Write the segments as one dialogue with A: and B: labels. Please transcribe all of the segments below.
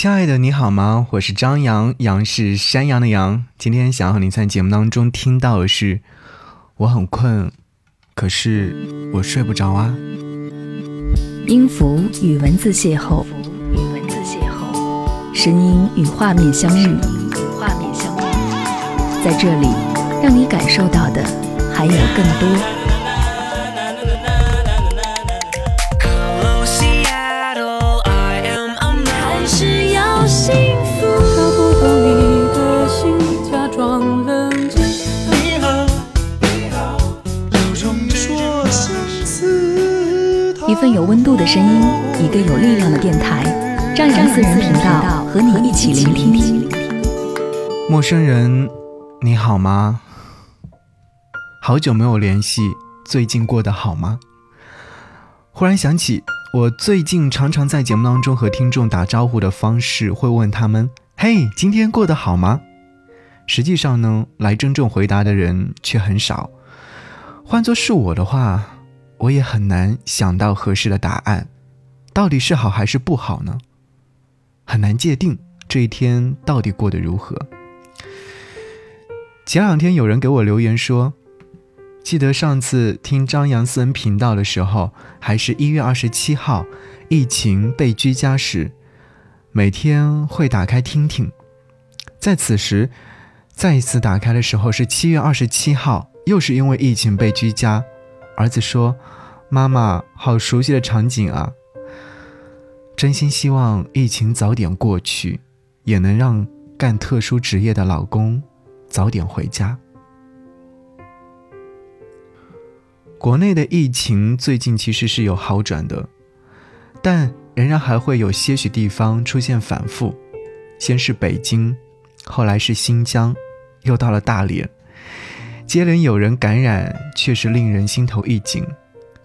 A: 亲爱的，你好吗？我是张扬，杨是山羊的羊。今天想要和你在节目当中听到的是，我很困，可是我睡不着啊。
B: 音符与文字邂逅，与文字邂逅，声音与画面相遇，画面相遇，在这里，让你感受到的还有更多。一份有温度的声音，一个有力量的电台，张扬私人频道和你一起聆听。
A: 陌生人，你好吗？好久没有联系，最近过得好吗？忽然想起，我最近常常在节目当中和听众打招呼的方式，会问他们：“嘿，今天过得好吗？”实际上呢，来真正回答的人却很少。换作是我的话。我也很难想到合适的答案，到底是好还是不好呢？很难界定这一天到底过得如何。前两天有人给我留言说，记得上次听张扬私人频道的时候，还是一月二十七号，疫情被居家时，每天会打开听听，在此时再一次打开的时候是七月二十七号，又是因为疫情被居家。儿子说：“妈妈，好熟悉的场景啊！真心希望疫情早点过去，也能让干特殊职业的老公早点回家。”国内的疫情最近其实是有好转的，但仍然还会有些许地方出现反复。先是北京，后来是新疆，又到了大连。接连有人感染，确实令人心头一紧。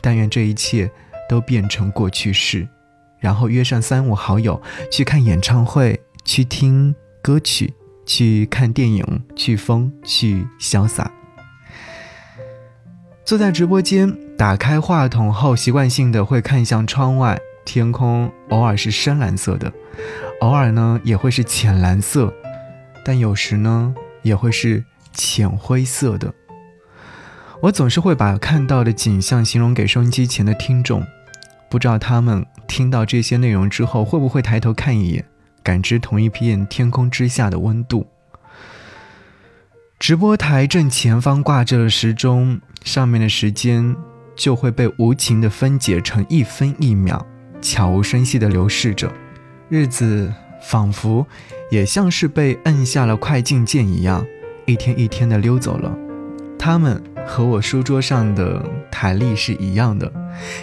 A: 但愿这一切都变成过去式，然后约上三五好友去看演唱会，去听歌曲，去看电影，去疯，去潇洒。坐在直播间，打开话筒后，习惯性的会看向窗外，天空偶尔是深蓝色的，偶尔呢也会是浅蓝色，但有时呢也会是。浅灰色的，我总是会把看到的景象形容给收音机前的听众，不知道他们听到这些内容之后会不会抬头看一眼，感知同一片天空之下的温度。直播台正前方挂着的时钟，上面的时间就会被无情的分解成一分一秒，悄无声息地流逝着，日子仿佛也像是被摁下了快进键一样。一天一天的溜走了，他们和我书桌上的台历是一样的，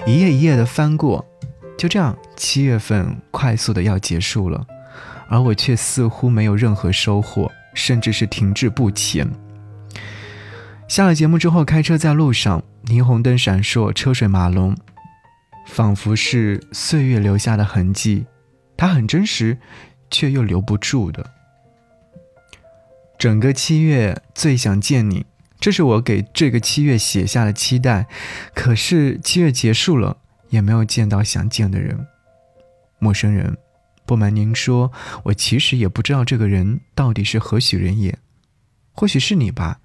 A: 一页一页的翻过，就这样，七月份快速的要结束了，而我却似乎没有任何收获，甚至是停滞不前。下了节目之后，开车在路上，霓虹灯闪烁，车水马龙，仿佛是岁月留下的痕迹，它很真实，却又留不住的。整个七月最想见你，这是我给这个七月写下的期待。可是七月结束了，也没有见到想见的人。陌生人，不瞒您说，我其实也不知道这个人到底是何许人也。或许是你吧，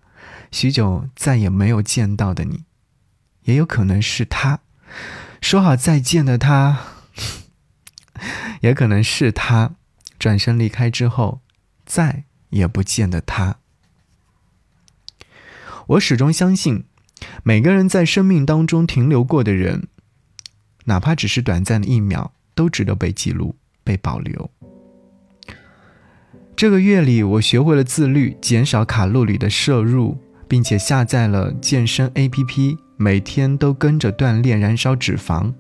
A: 许久再也没有见到的你，也有可能是他，说好再见的他，也可能是他，转身离开之后，再。也不见的他。我始终相信，每个人在生命当中停留过的人，哪怕只是短暂的一秒，都值得被记录、被保留。这个月里，我学会了自律，减少卡路里的摄入，并且下载了健身 APP，每天都跟着锻炼，燃烧脂肪，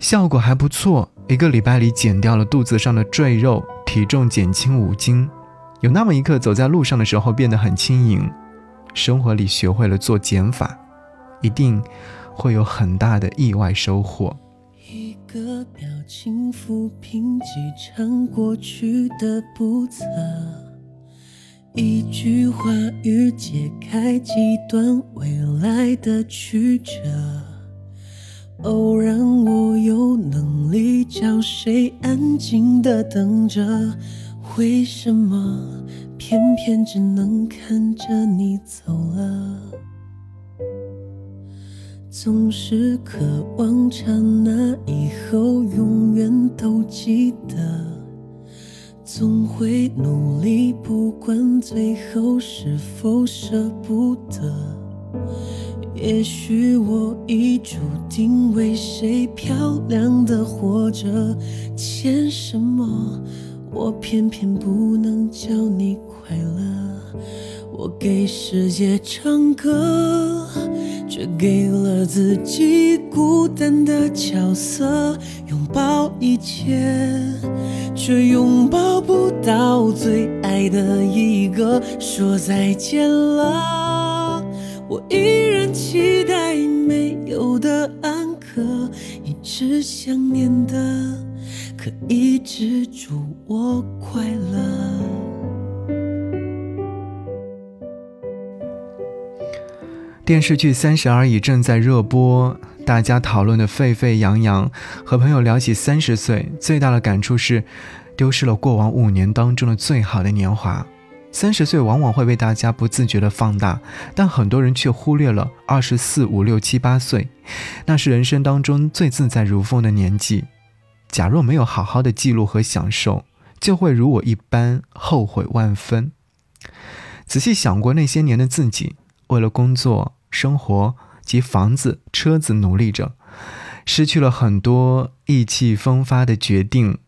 A: 效果还不错。一个礼拜里，减掉了肚子上的赘肉。体重减轻五斤，有那么一刻走在路上的时候变得很轻盈。生活里学会了做减法，一定会有很大的意外收获。
C: 一个表情抚平几场过去的不测，一句话语解开几段未来的曲折。
D: 偶然我有能力叫谁安静的等着，为什么偏偏只能看着你走了？总是渴望刹那以后永远都记得，总会努力，不管最后是否舍不得。也许我已注定为谁漂亮的活着，欠什么我偏偏不能叫你快乐。我给世界唱歌，却给了自己孤单的角色。拥抱一切，却拥抱不到最爱的一个。说再见了。我依然期待没有的安可，一直想念的，可一直祝我快乐。
A: 电视剧《三十而已》正在热播，大家讨论的沸沸扬扬。和朋友聊起三十岁，最大的感触是，丢失了过往五年当中的最好的年华。三十岁往往会被大家不自觉地放大，但很多人却忽略了二十四五六七八岁，那是人生当中最自在如风的年纪。假若没有好好的记录和享受，就会如我一般后悔万分。仔细想过那些年的自己，为了工作、生活及房子、车子努力着，失去了很多意气风发的决定，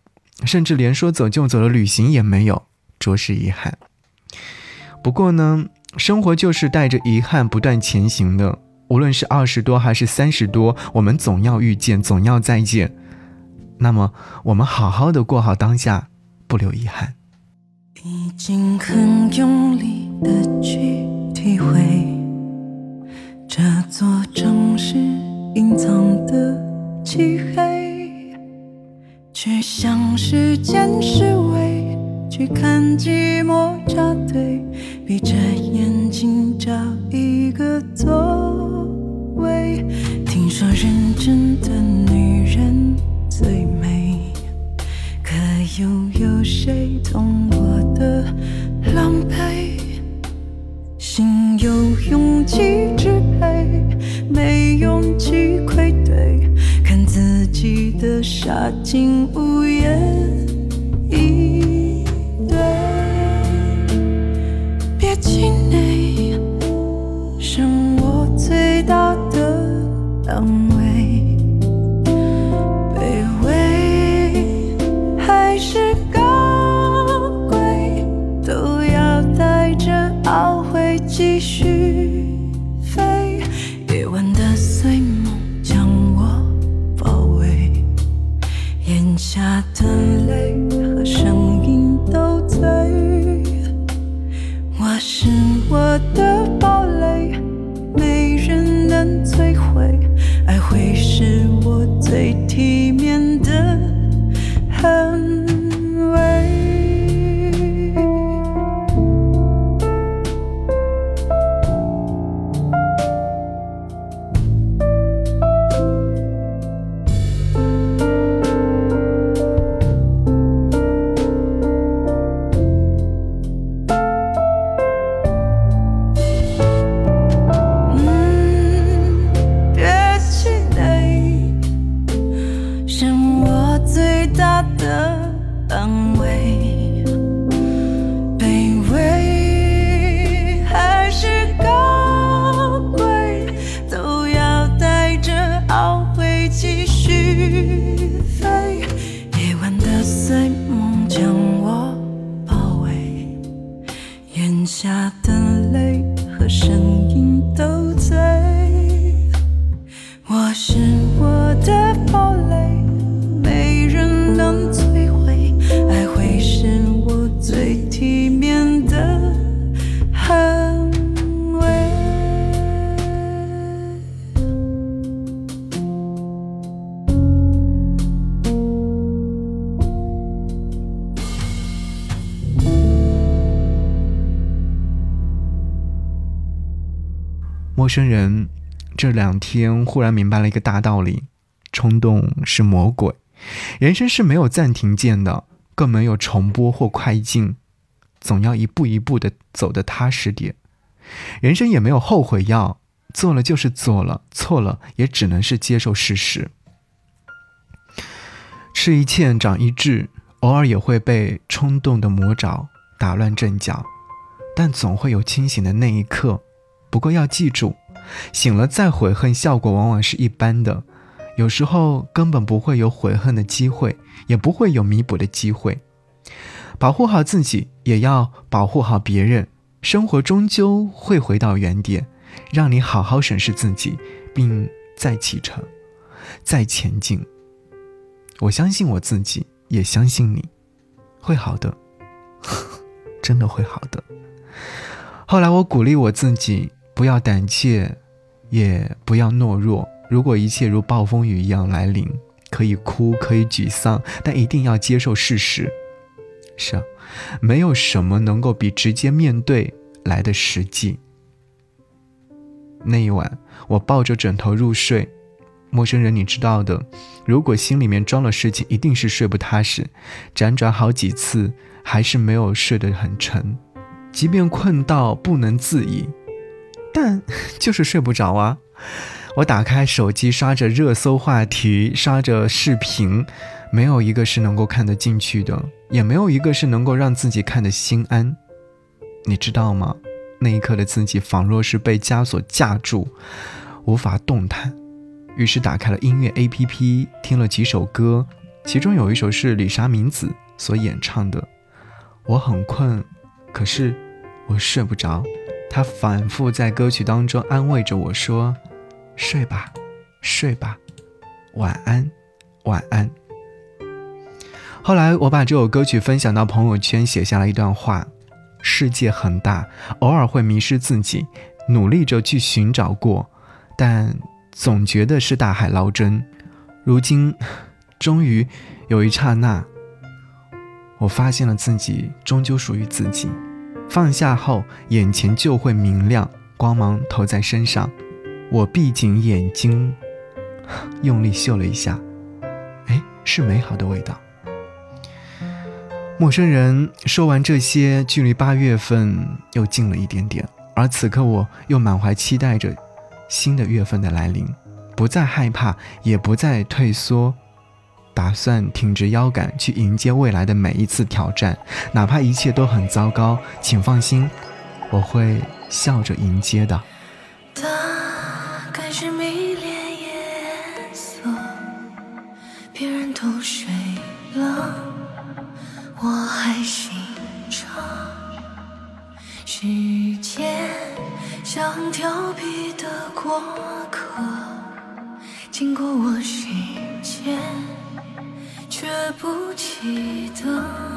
A: 甚至连说走就走的旅行也没有，着实遗憾。不过呢，生活就是带着遗憾不断前行的。无论是二十多还是三十多，我们总要遇见，总要再见。那么，我们好好的过好当下，不留遗憾。
D: 已经很用力的去体会，这座城市隐藏的漆黑，去向时间示威。去看寂寞扎堆，闭着眼睛找一个座位。听说认真的女人最美，可又有谁懂我的狼狈？心有勇气支配，没勇气愧对，看自己的傻劲续
A: 陌生人，这两天忽然明白了一个大道理：冲动是魔鬼。人生是没有暂停键的，更没有重播或快进，总要一步一步的走得踏实点。人生也没有后悔药，做了就是做了，错了也只能是接受事实。吃一堑长一智，偶尔也会被冲动的魔爪打乱阵脚，但总会有清醒的那一刻。不过要记住，醒了再悔恨，效果往往是一般的。有时候根本不会有悔恨的机会，也不会有弥补的机会。保护好自己，也要保护好别人。生活终究会回到原点，让你好好审视自己，并再启程，再前进。我相信我自己，也相信你，会好的，真的会好的。后来我鼓励我自己，不要胆怯，也不要懦弱。如果一切如暴风雨一样来临，可以哭，可以沮丧，但一定要接受事实。是啊，没有什么能够比直接面对来的实际。那一晚，我抱着枕头入睡。陌生人，你知道的，如果心里面装了事情，一定是睡不踏实。辗转好几次，还是没有睡得很沉，即便困到不能自已，但 就是睡不着啊。我打开手机，刷着热搜话题，刷着视频，没有一个是能够看得进去的，也没有一个是能够让自己看得心安。你知道吗？那一刻的自己仿若是被枷锁架住，无法动弹。于是打开了音乐 APP，听了几首歌，其中有一首是李莎明子所演唱的。我很困，可是我睡不着。他反复在歌曲当中安慰着我说。睡吧，睡吧，晚安，晚安。后来我把这首歌曲分享到朋友圈，写下了一段话：世界很大，偶尔会迷失自己，努力着去寻找过，但总觉得是大海捞针。如今，终于有一刹那，我发现了自己终究属于自己。放下后，眼前就会明亮，光芒投在身上。我闭紧眼睛，用力嗅了一下，哎，是美好的味道。陌生人说完这些，距离八月份又近了一点点，而此刻我又满怀期待着新的月份的来临，不再害怕，也不再退缩，打算挺直腰杆去迎接未来的每一次挑战，哪怕一切都很糟糕，请放心，我会笑着迎接的。
C: 大概是迷恋夜色，别人都睡了，我还心。时间像调皮的过客，经过我心间，不记得。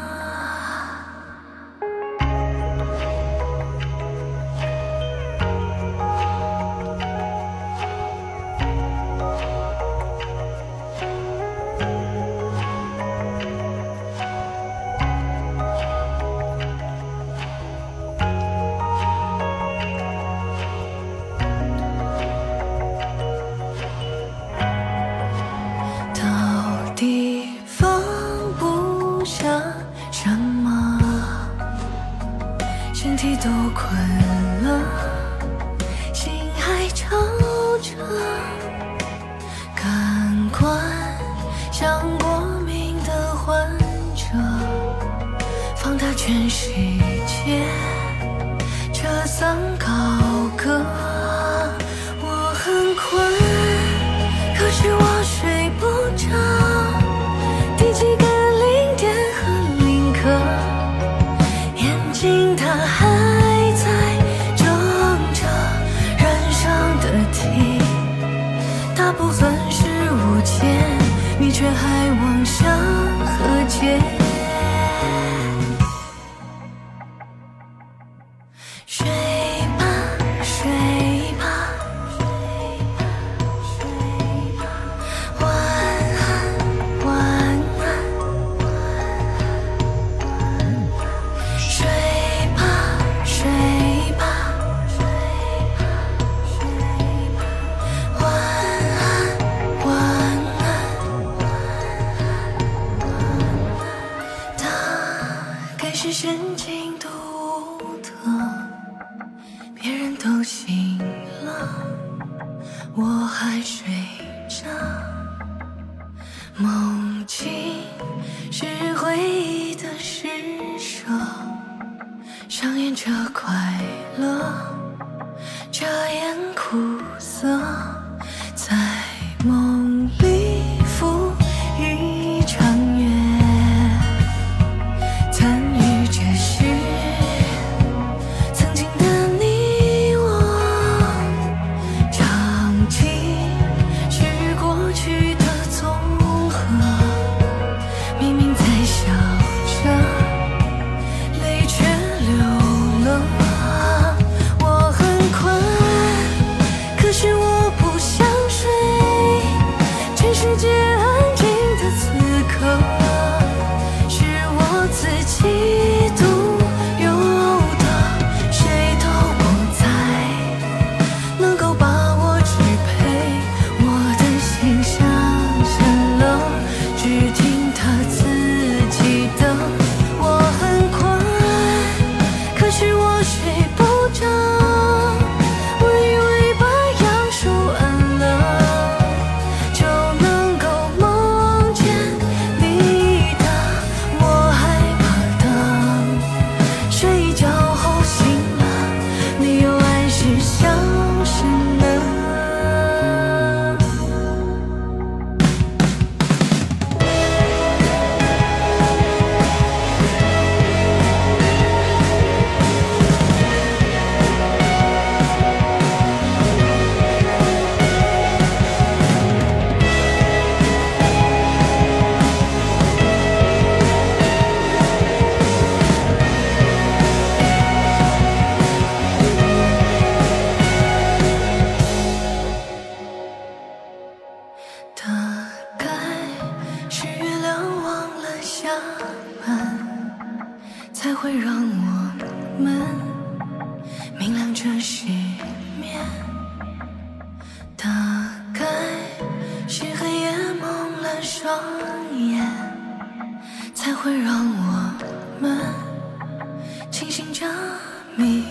C: 上演着快乐，着迷